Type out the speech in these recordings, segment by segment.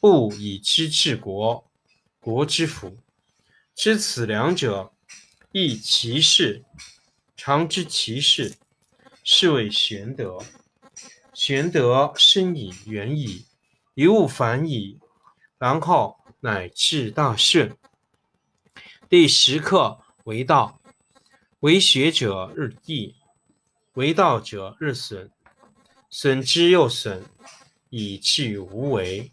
不以知治国，国之福。知此两者，亦其事。常知其事，是谓玄德。玄德深矣，远矣，于物反矣，然后乃至大顺。第十课为道，为学者日益，为道者日损，损之又损，以至于无为。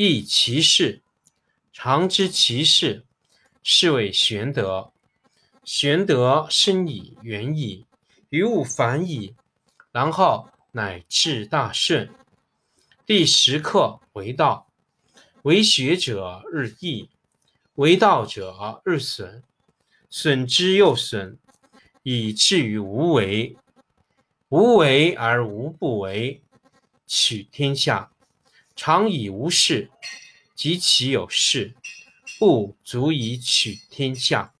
亦其事，常知其事，是谓玄德。玄德深以，远矣，于物反矣，然后乃至大顺。第十课为道，为学者日益，为道者日损，损之又损，以至于无为。无为而无不为，取天下。常以无事，及其有事，不足以取天下。